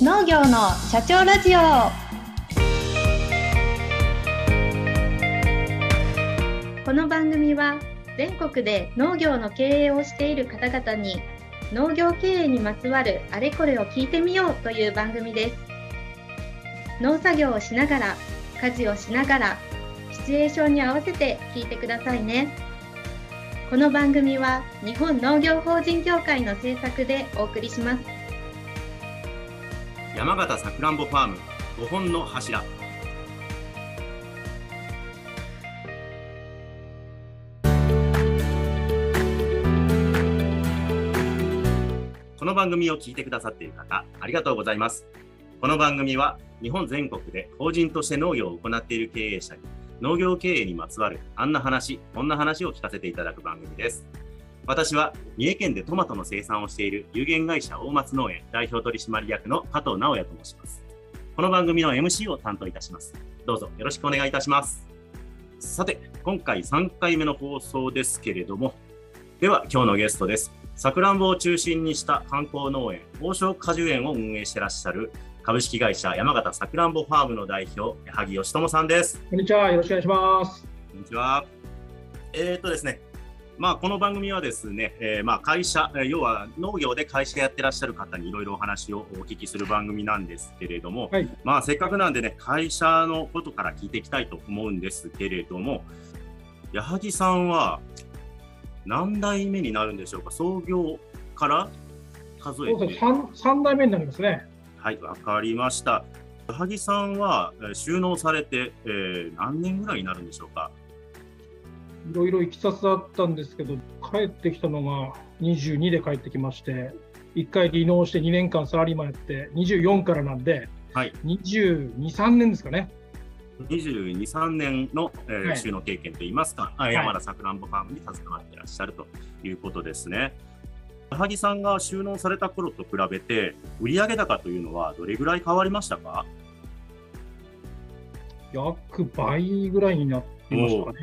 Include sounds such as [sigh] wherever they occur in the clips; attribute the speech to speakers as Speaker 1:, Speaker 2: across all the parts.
Speaker 1: 農業の社長ラジオ。この番組は全国で農業の経営をしている方々に農業経営にまつわるあれこれを聞いてみようという番組です。農作業をしながら家事をしながらシチュエーションに合わせて聞いてくださいね。この番組は日本農業法人協会の制作でお送りします。
Speaker 2: 山形さくらんぼファーム5本の柱。この番組を聞いてくださっている方ありがとうございます。この番組は日本全国で法人として農業を行っている経営者に農業経営にまつわるあんな話こんな話を聞かせていただく番組です。私は三重県でトマトの生産をしている有限会社大松農園代表取締役の加藤直也と申します。この番組の MC を担当いたします。どうぞよろしくお願いいたします。さて、今回3回目の放送ですけれども、では今日のゲストです。さくらんぼを中心にした観光農園、王将果樹園を運営してらっしゃる株式会社山形さくらんぼファームの代表、矢作義友さんです。
Speaker 3: こんにちは。よろしくお願いします。
Speaker 2: こんにちは。えー、とですね、まあ、この番組はですね、えー、まあ会社、要は農業で会社やってらっしゃる方にいろいろお話をお聞きする番組なんですけれども、
Speaker 3: はい、
Speaker 2: まあせっかくなんでね、会社のことから聞いていきたいと思うんですけれども、矢作さんは何代目になるんでしょうか、創業から数えて。
Speaker 3: 3, 3代目になりますね。
Speaker 2: はい、わかりました。矢作さんは収納されて、えー、何年ぐらいになるんでしょうか？
Speaker 3: いろいろいきさつだったんですけど、帰ってきたのが22で帰ってきまして、1回離農して2年間サラリーマンやって、24からなんで、
Speaker 2: はい、
Speaker 3: 22、3年ですかね。
Speaker 2: 22、3年の、えー
Speaker 3: はい
Speaker 2: 収納経験といいますか、
Speaker 3: い
Speaker 2: 山田さくらんぼファームに携わっていらっしゃるということですね。矢作さんが収納された頃と比べて、売上高というのはどれぐらい変わりましたか？
Speaker 3: 約倍ぐらいになってましたかね。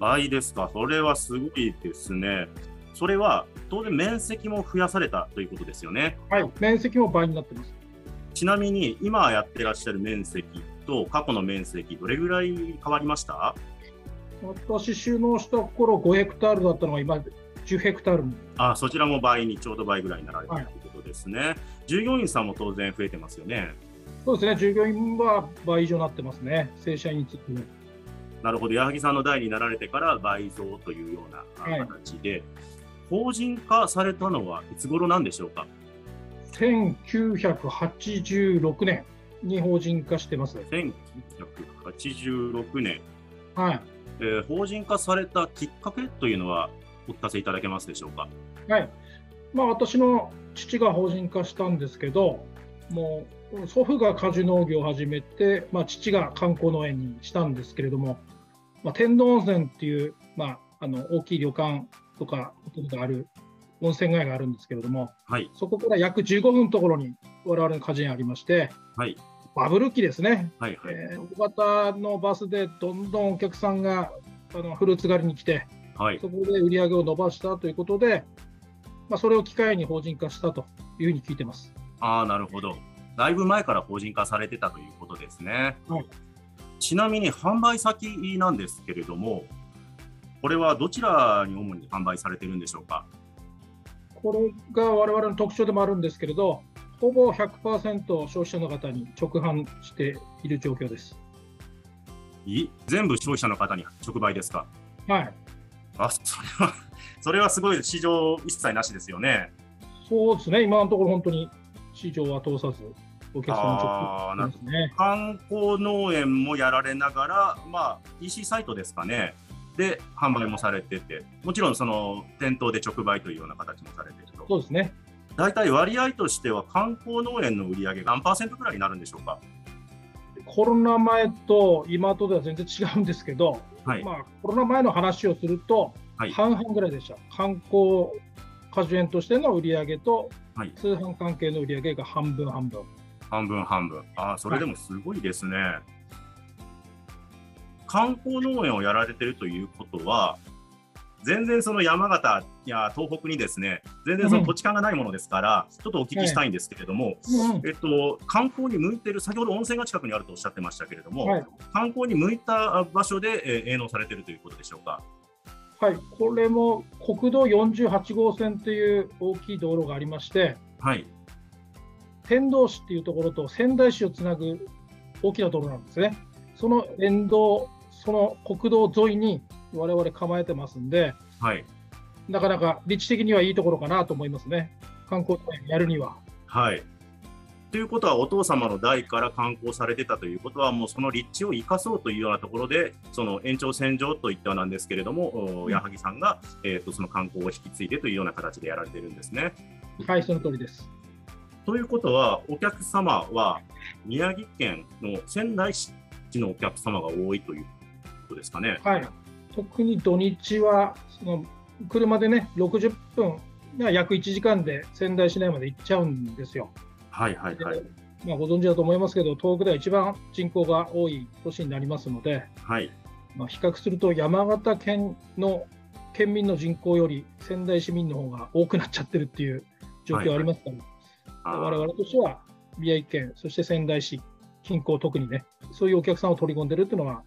Speaker 2: 倍ですか、それはすごいですね。それは当然面積も増やされたということですよね。
Speaker 3: はい、面積も倍になってます。
Speaker 2: ちなみに今やってらっしゃる面積と過去の面積、どれぐらい変わりました？
Speaker 3: 私、収納した頃5ヘクタールだったのが今、10ヘクタールに
Speaker 2: あそちらも倍にちょうど倍ぐらいになられたと
Speaker 3: はい
Speaker 2: いうことですね。従業員さんも当然増えてますよね。
Speaker 3: そうですね、従業員は倍以上になってますね、正社員についても。
Speaker 2: なるほど、矢作さんの代になられてから倍増というようなあ
Speaker 3: はい
Speaker 2: 形で、法人化されたのはいつ頃なんでしょうか
Speaker 3: ？1986年に法人化してます。
Speaker 2: 1986年、
Speaker 3: はい。
Speaker 2: えー法人化されたきっかけというのはお聞かせいただけますでしょうか？
Speaker 3: はい。まあ、私の父が法人化したんですけど、もう祖父が果樹農業を始めて、まあ、父が観光農園にしたんですけれども、まあ、天童温泉っていう、まあ、あの大きい旅館とかホテルがある温泉街があるんですけれども、
Speaker 2: はい、
Speaker 3: そこから約15分のところに我々の果樹園ありまして、
Speaker 2: はい、
Speaker 3: バブル期ですね、
Speaker 2: はい、はい。
Speaker 3: えー大型のバスでどんどんお客さんがあのフルーツ狩りに来て、
Speaker 2: はい
Speaker 3: そ、こで売り上げを伸ばしたということで、まあ、それを機会に法人化したというふうに聞いてます。
Speaker 2: ああ、なるほど。だいぶ前から法人化されてたということですね。
Speaker 3: はい
Speaker 2: ちなみに販売先なんですけれども、これはどちらに主に販売されてるんでしょうか？
Speaker 3: これが我々の特徴でもあるんですけれど、ほぼ100%消費者の方に直販している状況です。
Speaker 2: い全部消費者の方に直売ですか？
Speaker 3: はい、
Speaker 2: あ、それは、それはすごい市場一切なしですよね。
Speaker 3: そうですね、今のところ本当に市場は通さず、お客さんですね。
Speaker 2: 観光農園もやられながら、まあ、EC サイトですかね。で、販売もされてて、もちろんその店頭で直売というような形もされてると。
Speaker 3: そうですね。
Speaker 2: 大体割合としては観光農園の売り上げ何パーセントぐらいになるんでしょうか？
Speaker 3: コロナ前と今とでは全然違うんですけど、
Speaker 2: はい。
Speaker 3: まあ、コロナ前の話をすると、
Speaker 2: はい
Speaker 3: 半々ぐらいでした。観光果樹園としての売り上げと、
Speaker 2: はい
Speaker 3: 通販関係の売り上げが半分半分。
Speaker 2: 半分半分。ああ、それでもすごいですね。観光農園をやられてるということは、全然その山形や東北にですね、全然その土地勘がないものですから、ちょっとお聞きしたいんですけれども、
Speaker 3: うん
Speaker 2: えっと、観光に向いている、先ほど温泉が近くにあるとおっしゃってましたけれども、
Speaker 3: はい
Speaker 2: 観光に向いた場所で、えー営農されているということでしょうか？
Speaker 3: はい、これも国道48号線という大きい道路がありまして、
Speaker 2: はい、
Speaker 3: 天童市っていうところと仙台市をつなぐ大きな道路なんですね。その沿道、その国道沿いに我々構えてますんで、
Speaker 2: はい、
Speaker 3: なかなか立地的にはいいところかなと思いますね。観光地やるには。
Speaker 2: はい。ということは、お父様の代から観光されてたということは、もうその立地を生かそうというようなところで、その延長線上といってはなんですけれども、お矢作さんが、えー、とその観光を引き継いでというような形でやられてるんですね。
Speaker 3: はい、その通りです。
Speaker 2: ということは、お客様は宮城県の仙台市のお客様が多いということですかね。
Speaker 3: はい。特に土日は、その車でね、60分、まあ約1時間で仙台市内まで行っちゃうんですよ。
Speaker 2: はいはいはい。
Speaker 3: まあ、ご存知だと思いますけど、東北では一番人口が多い都市になりますので、
Speaker 2: はい、
Speaker 3: まあ、比較すると山形県の県民の人口より仙台市民の方が多くなっちゃってるっていう状況ありますから、
Speaker 2: あー
Speaker 3: 我々としては宮城県、そして仙台市近郊、特にね、そういうお客さんを取り込んでるっていうのが、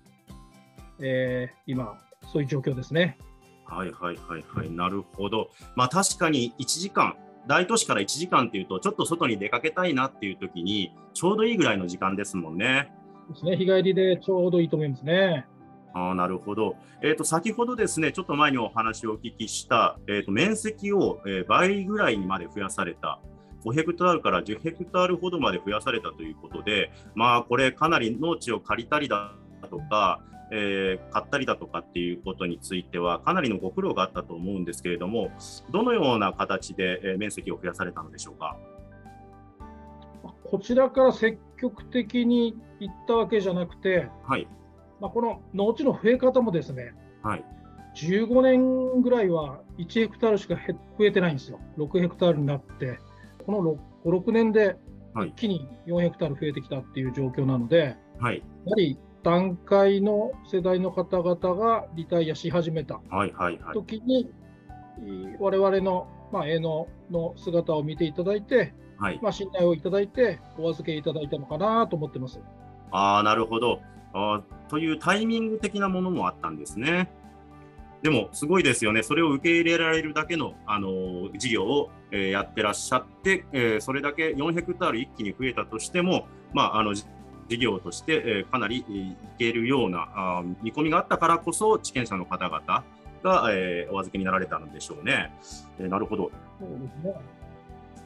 Speaker 3: えー今、そういう状況ですね。
Speaker 2: はいはいはいはい、なるほど。まあ確かに1時間、大都市から1時間っていうと、ちょっと外に出かけたいなっていう時に、ちょうどいいぐらいの時間ですもんね。
Speaker 3: ですね日帰りでちょうどいいと思いますね。
Speaker 2: あーなるほど。えー、と先ほどですね、ちょっと前にお話をお聞きした、えー、と面積を、えー倍ぐらいにまで増やされた、5ヘクタールから10ヘクタールほどまで増やされたということで、まあこれ、かなり農地を借りたりだとか、えー買ったりだとかっていうことについては、かなりのご苦労があったと思うんですけれども、どのような形で、えー面積を増やされたのでしょうか？
Speaker 3: こちらから積極的に行ったわけじゃなくて、
Speaker 2: はい、
Speaker 3: まあ、この農地の増え方もですね、
Speaker 2: はい、
Speaker 3: 15年ぐらいは1ヘクタールしか減増えてないんですよ。6ヘクタールになって、この5、6年で
Speaker 2: はい
Speaker 3: 一気に4ヘクタール増えてきたっていう状況なので、
Speaker 2: はい、
Speaker 3: やはり段階の世代の方々がリタイアし始めた。時に、い我々の、まあ、営農の姿を見ていただいて、
Speaker 2: はい
Speaker 3: まあ、信頼をいただいて、お預けいただいたのかなと思ってます。
Speaker 2: ああ、なるほどあー。というタイミング的なものもあったんですね。でも、すごいですよね。それを受け入れられるだけの、あの事業を、えやってらっしゃって、えそれだけ4ヘクタール一気に増えたとしても、まあ、あの事業として、えかなりいけるようなあ見込みがあったからこそ、地権者の方々が、えお預けになられたのでしょうね。えなるほど。
Speaker 3: そうですね。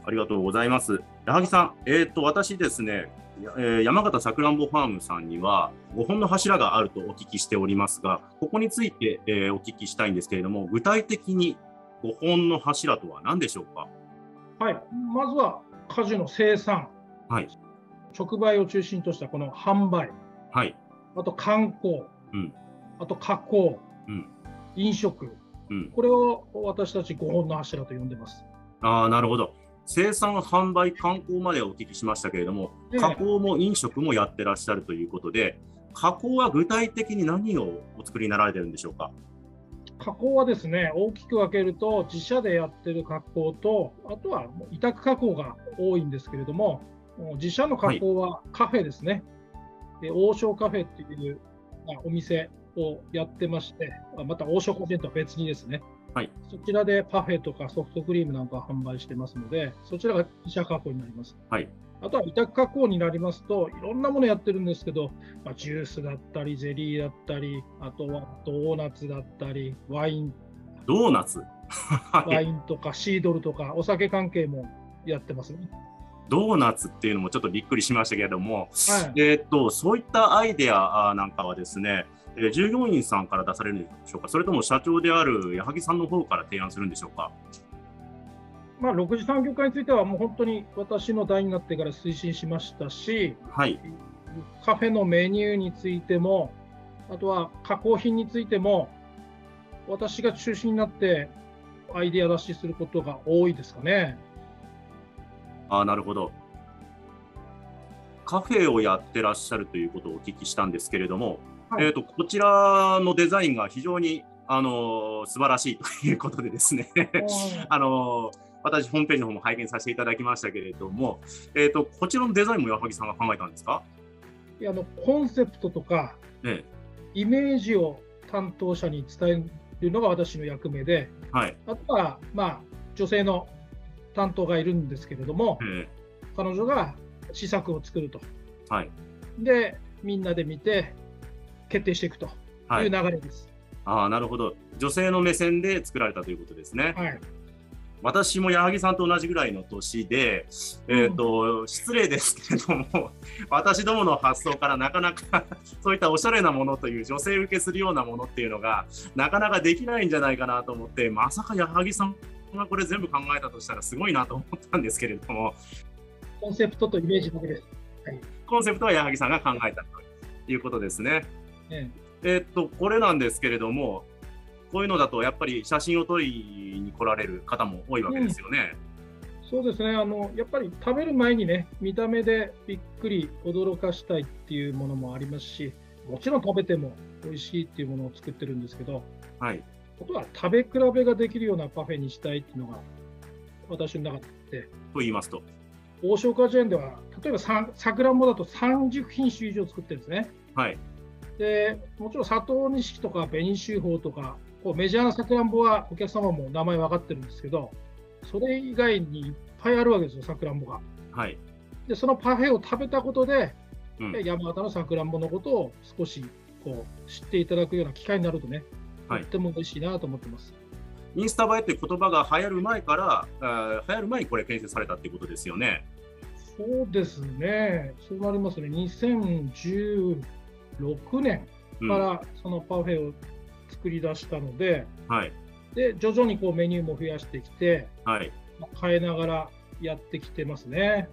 Speaker 2: ありがとうございます。矢作さん、えっ、と、私ですね、やえー山形さくらんぼファームさんには5本の柱があるとお聞きしておりますが、ここについて、えーお聞きしたいんですけれども、具体的に5本の柱とは何でしょうか？
Speaker 3: はい、まずは果樹の生産、
Speaker 2: はい、
Speaker 3: 直売を中心としたこの販売、
Speaker 2: はい、
Speaker 3: あと観光、
Speaker 2: うん
Speaker 3: あと加工、
Speaker 2: うん
Speaker 3: 飲食、
Speaker 2: うん。
Speaker 3: これを私たち5本の柱と呼んでます。
Speaker 2: ああ、なるほど。生産、販売、観光までお聞きしましたけれども、
Speaker 3: ええ
Speaker 2: 加工も飲食もやってらっしゃるということで、加工は具体的に何をお作りになられてるんでしょうか？
Speaker 3: 加工はですね、大きく分けると、自社でやってる加工と、あとは委託加工が多いんですけれども、自社の加工はカフェですね。で王将カフェっていう、まあお店をやってまして、あまた王将個人とは別にですね、
Speaker 2: はい
Speaker 3: そちらでパフェとかソフトクリームなんかを販売してますので、そちらが自社加工になります。
Speaker 2: はい
Speaker 3: あとは委託加工になりますと、いろんなものやってるんですけど、まあ、ジュースだったり、ゼリーだったり、あとはドーナツだったり、ワイン
Speaker 2: ドーナツ？[laughs]
Speaker 3: ワインとかシードルとか、お酒関係もやってますね。
Speaker 2: ドーナツっていうのもちょっとびっくりしましたけれども、
Speaker 3: はい
Speaker 2: えーっとそういったアイデアあなんかはですね、えー従業員さんから出されるんでしょうか、それとも社長である矢作さんの方から提案するんでしょうか？
Speaker 3: まあ、6次産業化については、もう本当に私の代になってから推進しましたし、
Speaker 2: はい、
Speaker 3: カフェのメニューについても、あとは加工品についても、私が中心になってアイデア出しすることが多いですかね。
Speaker 2: あーなるほど。カフェをやってらっしゃるということをお聞きしたんですけれども、
Speaker 3: はい。
Speaker 2: えとこちらのデザインが非常にあの素晴らしいということでですね。[laughs] あの私、ホームページの方も拝見させていただきましたけれども、えーと、こちらのデザインも矢作さんが考えたんですか？
Speaker 3: いやあのコンセプトとか、ええ、イメージを担当者に伝えるのが私の役目で、はい、あとは、まあ、女性の担当がいるんですけれども、ええ、彼女が試作を作ると。はい、で、みんなで見て、決定していくという流れです。
Speaker 2: はい、あなるほど。女性の目線で作られたということですね。はい私も矢作さんと同じぐらいの年で、えーと、うん、失礼ですけれども、[laughs] 私どもの発想からなかなか [laughs] そういったおしゃれなものという女性受けするようなものっていうのがなかなかできないんじゃないかなと思って、まさか矢作さんがこれ全部考えたとしたらすごいなと思ったんですけれども。
Speaker 3: コンセプトとイメージだけです。
Speaker 2: はい、コンセプトは矢作さんが考えたということですね。ええー、っとこれなんですけれども、こういうのだとやっぱり写真を撮りに来られる方も多いわけですよね。
Speaker 3: うん、そうですねあのやっぱり食べる前にね見た目でびっくり驚かしたいっていうものもありますしもちろん食べても美味しいっていうものを作ってるんですけど、はい、あとは食べ比べができるようなパフェにしたいっていうのが私の中で。
Speaker 2: と言いますと
Speaker 3: 王将果樹園では例えばさくらんぼだと30品種以上作ってるんですね。はい、でもちろん佐藤錦とか紅秀峰とかこうメジャーなさくらんぼはお客様も名前分かってるんですけど、それ以外にいっぱいあるわけですよ、さくらんぼが。はい、でそのパフェを食べたことで、うん、山形のさくらんぼのことを少しこう知っていただくような機会になるとね、はい、とっても嬉しいなと思ってます。
Speaker 2: インスタ映えって言葉が流行る前から、あ流行る前にこれ建設されたっていうことですよね。
Speaker 3: そうですね、そうなりますね、2016年からそのパフェを作り出したので、はい、で徐々にこうメニューも増やしてきて、はい、変えながらやってきてますね。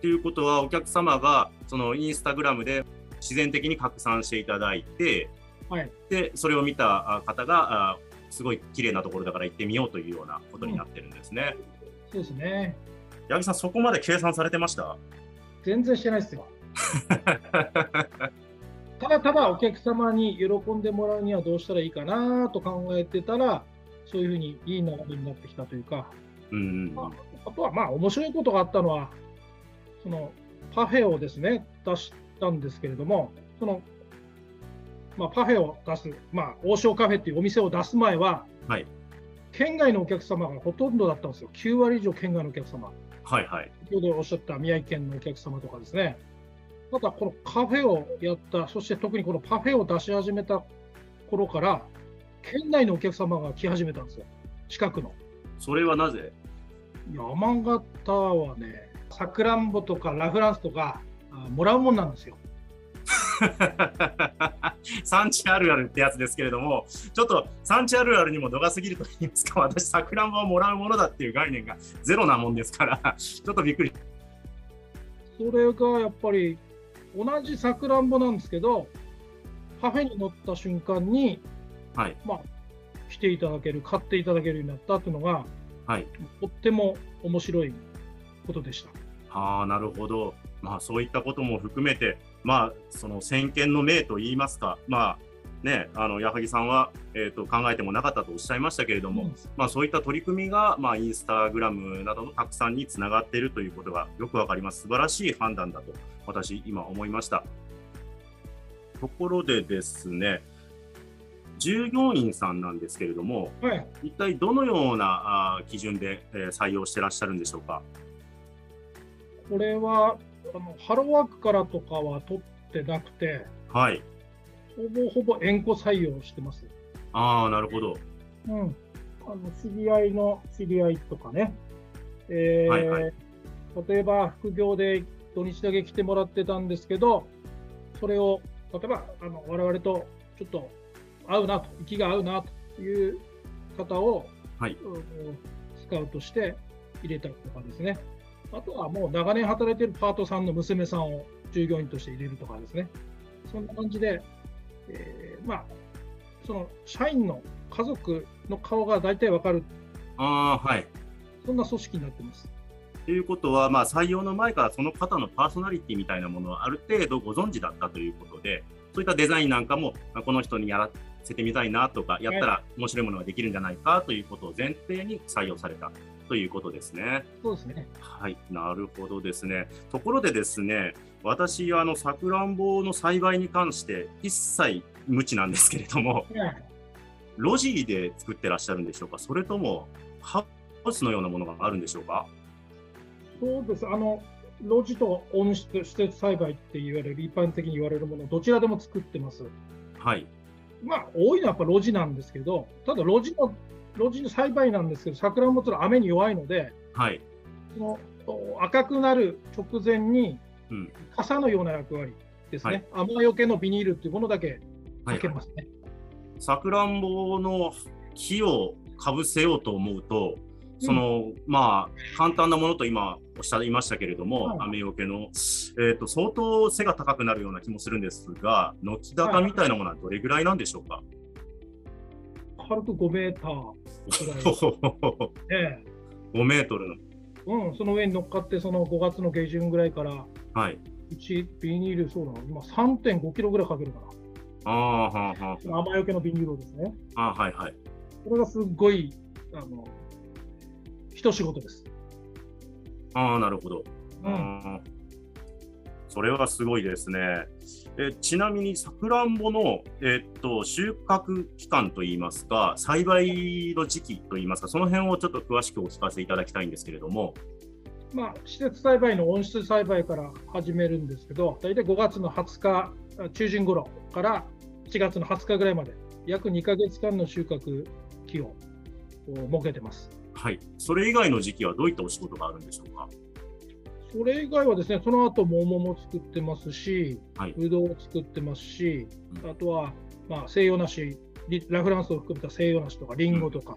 Speaker 2: ということはお客様がそのインスタグラムで自然的に拡散していただいて、はい、でそれを見た方があすごい綺麗なところだから行ってみようというようなことになってるんですね。
Speaker 3: うん、そうですね。
Speaker 2: 八木さんそこまで計算されてました？
Speaker 3: 全然してないですよ。[laughs] ただただお客様に喜んでもらうにはどうしたらいいかなと考えてたら、そういうふうにいい流れになってきたというか、うんまあ、あとはまあ面白いことがあったのは、そのパフェをですね、出したんですけれども、そのまあ、パフェを出す、まあ、王将カフェっていうお店を出す前は、はい、県外のお客様がほとんどだったんですよ、9割以上県外のお客様。はいはい、先ほどおっしゃった宮城県のお客様とかですね、ただ、このカフェをやった、そして特にこのパフェを出し始めた頃から、県内のお客様が来始めたんですよ、近くの。
Speaker 2: それはなぜ？
Speaker 3: 山形はね、さくらんぼとかラフランスとか、もらうもんなんですよ。[laughs]
Speaker 2: 産地あるあるってやつですけれども、ちょっと産地あるあるにも度が過ぎると言いますか、私、さくらんぼをもらうものだっていう概念がゼロなもんですから、ちょっとびっくり。
Speaker 3: それがやっぱり同じさくらんぼなんですけど、カフェに乗った瞬間に、はい、まあ、来ていただける、買っていただけるようになったっていうのが、はい、とっても面白いことでした。
Speaker 2: はあ、なるほど。まあ、そういったことも含めて、まあ、その先見の明といいますか、まあ、ね、あの矢作さんは、えーと、考えてもなかったとおっしゃいましたけれども、うん、まあ、そういった取り組みが、まあ、インスタグラムなどの拡散につながっているということがよくわかります。素晴らしい判断だと私今思いました。ところでですね従業員さんなんですけれども、はい、一体どのようなあ基準で、えー、採用してらっしゃるんでしょうか？
Speaker 3: これはあのハローワークからとかは取ってなくて、はい、ほぼほぼ縁故採用してます。
Speaker 2: ああ、なるほど。
Speaker 3: うん。あの知り合いの知り合いとかね。えー、はいはい、例えば副業で土日だけ来てもらってたんですけど、それを例えばあの我々とちょっと合うなと、息が合うなという方を、はい、スカウトして入れたりとかですね。あとはもう長年働いてるパートさんの娘さんを従業員として入れるとかですね。そんな感じで、えー、まあ、その社員の家族の顔が大体わかる、
Speaker 2: あはい、
Speaker 3: そんな組織になってます。
Speaker 2: ということは、まあ、採用の前からその方のパーソナリティみたいなものをある程度ご存知だったということで、そういったデザインなんかも、まあ、この人にやらせてみたいなとか、やったら面白いものができるんじゃないかということを前提に採用されたということですね。
Speaker 3: そうですね。
Speaker 2: はい、なるほどですね。ところでですね、私、あの、さくらんぼの栽培に関して一切無知なんですけれども、
Speaker 3: はい
Speaker 2: 路地で作ってらっしゃるんでしょうか？それとも、ハウスのようなものがあるんでしょうか？
Speaker 3: そうです。あの、露地と温室、施設栽培って言われる、一般的に言われるもの、どちらでも作ってます。
Speaker 2: はい。
Speaker 3: まあ、多いのはやっぱ露地なんですけど、ただ露地の、露地の栽培なんですけど、桜もちろん雨に弱いので、
Speaker 2: はい。
Speaker 3: そのお赤くなる直前に
Speaker 2: うん、
Speaker 3: 傘のような役割ですね。雨よけのビニールっていうものだけ
Speaker 2: はい
Speaker 3: かけますね。
Speaker 2: さくらんぼの木をかぶせようと思うと、その、まあ、簡単なものと今おっしゃいましたけれども、
Speaker 3: はい
Speaker 2: 雨よけの、えーと、相当背が高くなるような気もするんですが、軒高みたいなものはどれぐらいなんでしょうか？
Speaker 3: 軽く5メーターぐらいで、[laughs]
Speaker 2: 5メートルの。
Speaker 3: うん、その上に乗っかって、その5月の下旬ぐらいから、
Speaker 2: はい。
Speaker 3: うちビニール、そうだな、今3.5キロぐらいかけるか
Speaker 2: ああ、はあ、は
Speaker 3: な。雨よけのビニールをですね。
Speaker 2: あ、あはい、はい。
Speaker 3: これがすっごい、あの、一仕事です。
Speaker 2: ああ、なるほど。
Speaker 3: うん。
Speaker 2: それはすごいですね。えちなみに、さくらんぼの、えっと収穫期間といいますか、栽培の時期といいますか、その辺をちょっと詳しくお聞かせいただきたいんですけれども。
Speaker 3: まあ、施設栽培の温室栽培から始めるんですけど、大体5月の20日あ中旬頃から7月の20日ぐらいまで、約2ヶ月間の収穫期を設けてます。
Speaker 2: はい。それ以外の時期はどういったお仕事があるんでしょうか？
Speaker 3: それ以外はですね、その後桃も作ってますし、
Speaker 2: はい。
Speaker 3: ぶどうを作ってますし、
Speaker 2: うん
Speaker 3: あとは、まあ、西洋梨、リラフランスを含めた西洋梨とかリンゴとか、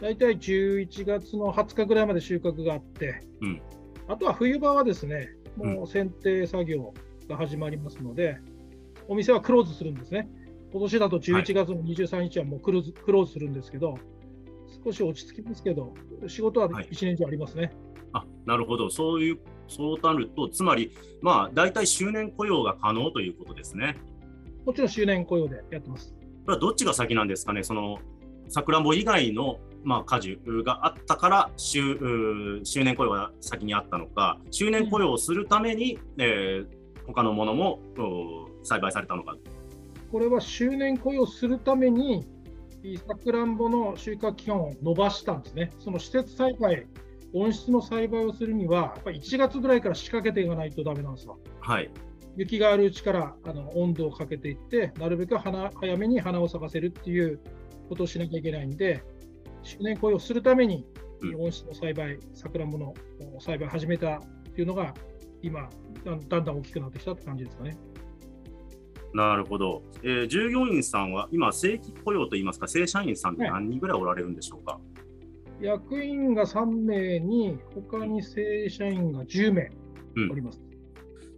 Speaker 3: 大体11月の20日ぐらいまで収穫があって、
Speaker 2: うん
Speaker 3: あとは冬場はですね、
Speaker 2: うん
Speaker 3: もう剪定作業が始まりますので、お店はクローズするんですね。今年だと11月の23日はもうクローズ,、クローズするんですけど、少し落ち着きますけど、仕事は
Speaker 2: はい
Speaker 3: 一年中ありますね。
Speaker 2: あ、なるほど。そういう、そうなると、つまり、まあ、大体周年雇用が可能ということですね。
Speaker 3: もちろん周年雇用でやってます。
Speaker 2: これはどっちが先なんですかね、そのさくらんぼ以外の、まあ、果樹があったから周、年雇用が先にあったのか、周年雇用をするために、えー他のものも栽培されたのか。
Speaker 3: これは周年雇用するために、さくらんぼの収穫期間を延ばしたんですね。その施設栽培、温室の栽培をするには、やっぱり1月ぐらいから仕掛けていかないとダメなんですよ。
Speaker 2: はい。
Speaker 3: 雪があるうちからあの温度をかけていって、なるべく花早めに花を咲かせるっていうことをしなきゃいけないんで、周年雇用するために
Speaker 2: うん
Speaker 3: 温室の栽培、さくらんぼの栽培を始めたっていうのが、今だん、だん大きくなってきたって感じですかね。
Speaker 2: なるほど。えー従業員さんは今、正規雇用といいますか、正社員さんって何人ぐらいおられるんでしょうか？
Speaker 3: 役員が3名に、他に正社員が10名
Speaker 2: うん
Speaker 3: おります。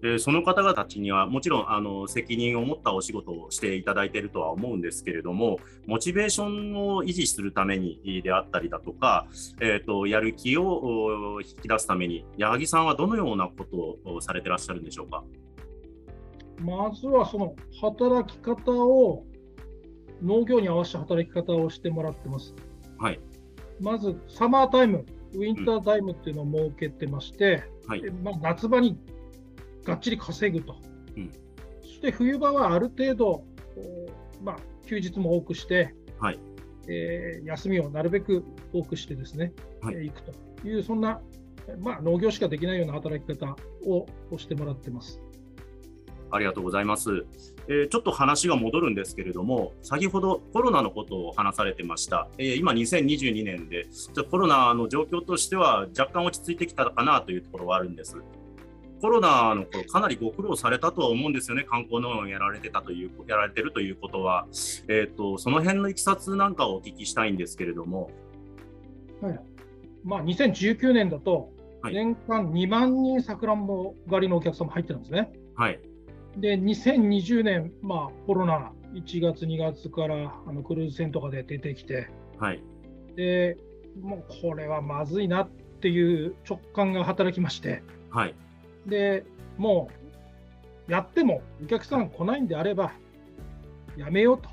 Speaker 2: えーその方々たちにはもちろんあの責任を持ったお仕事をしていただいているとは思うんですけれども、モチベーションを維持するためにであったりだとか、えー、とやる気をお引き出すために、矢作さんはどのようなことをされてらっしゃるんでしょうか？
Speaker 3: まずはその働き方を、農業に合わせた働き方をしてもらってます。
Speaker 2: はい。
Speaker 3: まず、サマータイム、ウィンタータイムっていうのを設けてまして、
Speaker 2: はい
Speaker 3: で。まあ、夏場にがっちり稼ぐと。
Speaker 2: うん
Speaker 3: そして冬場はある程度、まあ、休日も多くして、
Speaker 2: はい
Speaker 3: えー休みをなるべく多くしてですね、
Speaker 2: はい
Speaker 3: えー行くという、そんな、まあ、農業しかできないような働き方ををしてもらってます。
Speaker 2: ありがとうございます、えーちょっと話が戻るんですけれども、先ほどコロナのことを話されてました。えー今、2022年で、コロナの状況としては若干落ち着いてきたかなというところはあるんです。コロナの頃、かなりご苦労されたとは思うんですよね、観光農園をやられてたという、やられてるということは、えー、とその辺のいきさつなんかをお聞きしたいんですけれども、
Speaker 3: まあ、2019年だと、
Speaker 2: はい。
Speaker 3: 年間2万人さくらんぼ狩りのお客様入ってるんですね。
Speaker 2: はい、
Speaker 3: で、2020年、まあ、コロナ、1月、2月からあのクルーズ船とかで出てきて、
Speaker 2: はい、
Speaker 3: でもうこれはまずいなっていう直感が働きまして、
Speaker 2: はい、
Speaker 3: でもうやってもお客さん来ないんであれば、やめようと、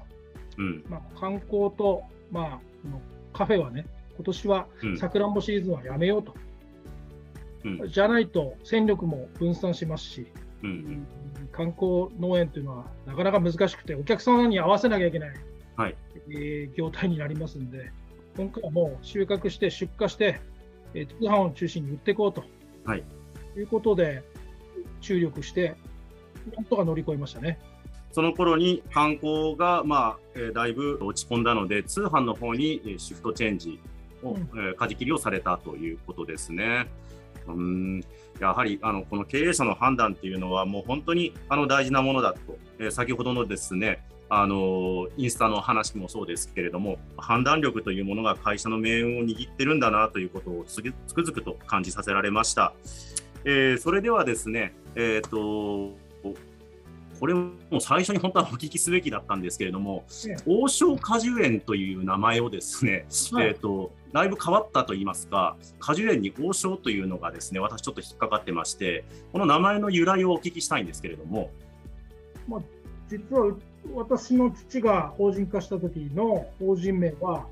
Speaker 2: うん。
Speaker 3: まあ、観光と、まあ、このカフェはね、今年は
Speaker 2: うん
Speaker 3: さくらんぼシーズンはやめようと。
Speaker 2: うん
Speaker 3: じゃないと戦力も分散しますし、
Speaker 2: うんうん。
Speaker 3: 観光農園というのはなかなか難しくて、お客様に合わせなきゃいけない、
Speaker 2: はい
Speaker 3: えー業態になりますんで、今回はもう収穫して出荷して、えー通販を中心に売っていこうと、
Speaker 2: はい
Speaker 3: い、うことで、注力して、なんとか乗り越えましたね。
Speaker 2: その頃に観光が、まあえーだいぶ落ち込んだので、通販の方にえーシフトチェンジを、
Speaker 3: うん
Speaker 2: えー舵切りをされたということですね。うーんやはりあのこの経営者の判断っていうのは、もう本当にあの大事なものだと、えー先ほどのですね、あのインスタの話もそうですけれども、判断力というものが会社の命運を握ってるんだなということをつくづくと感じさせられました。えーそれではですね、えっ、と、これも最初に本当はお聞きすべきだったんですけれども、
Speaker 3: ええ。
Speaker 2: 王将果樹園という名前をですね、
Speaker 3: はい。
Speaker 2: えっ、と、だいぶ変わったと言いますか、果樹園に王将というのがですね、私ちょっと引っかかってまして、この名前の由来をお聞きしたいんですけれども、
Speaker 3: 実は私の父が法人化した時の法人名は、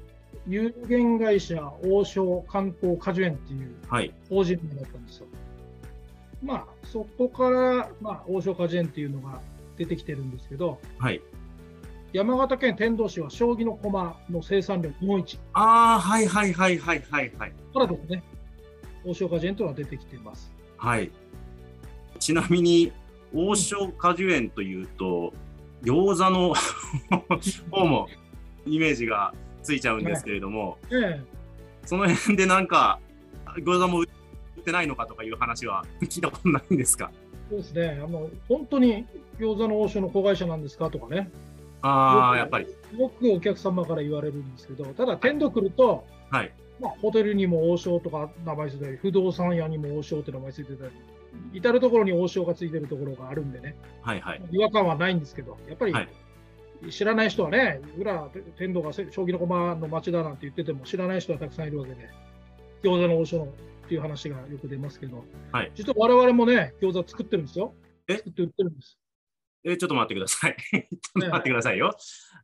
Speaker 3: 有限会社王将観光果樹園っていう
Speaker 2: はい、
Speaker 3: 法人名だったんですよ。まあ、そこから、まあ、王将果樹園っていうのが出てきてるんですけど、
Speaker 2: はい。
Speaker 3: 山形県天童市は将棋の駒の生産量日本一
Speaker 2: ああ、はいはいはいはいはいはい。
Speaker 3: からですね、王将果樹園というのが出てきています。
Speaker 2: はい。ちなみに、王将果樹園というと、餃子の [laughs] 方もイメージがついちゃうんですけれども、
Speaker 3: ええ
Speaker 2: その辺でなんか、餃子も売ってないのかとかいう話は [laughs] 聞いたことないんですか？
Speaker 3: そうですね、あの本当に餃子の王将の子会社なんですかとかね、
Speaker 2: ああ、やっぱり。
Speaker 3: よくお客様から言われるんですけど、ただ、天童来ると、
Speaker 2: はい。
Speaker 3: まあ、ホテルにも王将とか名前ついてたり、不動産屋にも王将って名前ついてたり、至る所に王将がついてるところがあるんでね、
Speaker 2: はいはい。
Speaker 3: 違和感はないんですけど、やっぱり
Speaker 2: はい
Speaker 3: 知らない人はね、裏、天童が将棋の駒の町だなんて言ってても、知らない人はたくさんいるわけで、餃子の王将っていう話がよく出ますけど、
Speaker 2: はい
Speaker 3: 実は我々もね、餃子作ってるんですよ。
Speaker 2: え？
Speaker 3: 作って売ってるんです。
Speaker 2: え、ちょっと待ってください。[laughs] ちょっと待ってくださいよ。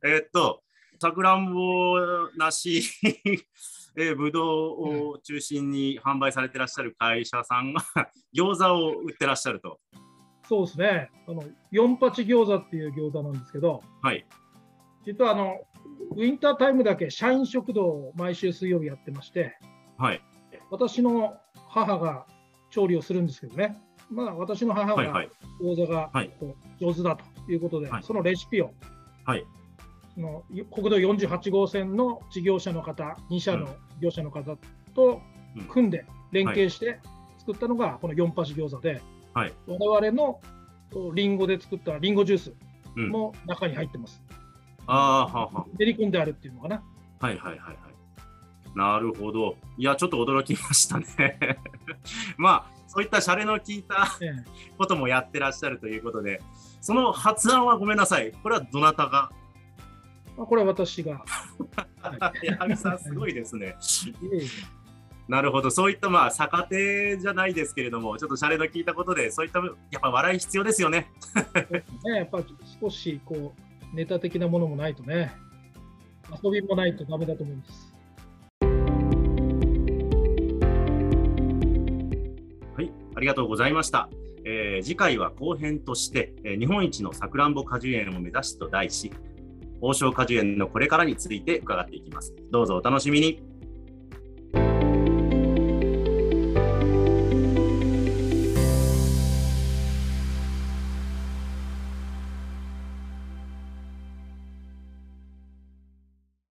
Speaker 2: えーっと、さくらんぼ、梨、[laughs] えー、ぶどうを中心に販売されてらっしゃる会社さんが [laughs] 餃子を売ってらっしゃると。
Speaker 3: そうですね、あの四八餃子っていう餃子なんですけど、
Speaker 2: はい。
Speaker 3: 実はあのウィンタータイムだけ社員食堂を毎週水曜日やってまして、
Speaker 2: はい。
Speaker 3: 私の母が調理をするんですけどね、まあ、私の母が。餃子が上手だということで、
Speaker 2: はい
Speaker 3: そのレシピを
Speaker 2: はい。
Speaker 3: その国道48号線の事業者の方、2社の業者の方と
Speaker 2: うん
Speaker 3: 組んで連携して作ったのがこの四八餃子で、
Speaker 2: はい
Speaker 3: 我々のこうリンゴで作ったリンゴジュース
Speaker 2: うん。
Speaker 3: も中に入ってます。
Speaker 2: ああ、はあは
Speaker 3: 練り込んであるっていうのかな。
Speaker 2: あ。はいはいはいはい。なるほど。いや、ちょっと驚きましたね。[laughs] まあ、そういったシャレの効いた
Speaker 3: え
Speaker 2: こともやってらっしゃるということで、その発案はごめんなさい。これはどなたが？
Speaker 3: あ、これは私が。は [laughs] い
Speaker 2: 矢作さん、すごいですね。なるほど、そういったまあ逆手じゃないですけれども、ちょっとシャレの聞いたことで、そういったやっぱ笑い必要ですよね。
Speaker 3: ね、やっぱり少しこうネタ的なものもないとね、遊びもないとダメだと思うんです。
Speaker 2: ありがとうございました。えー次回は後編として、えー日本一のさくらんぼ果樹園を目指すと題し、王将果樹園のこれからについて伺っていきます。どうぞお楽しみに。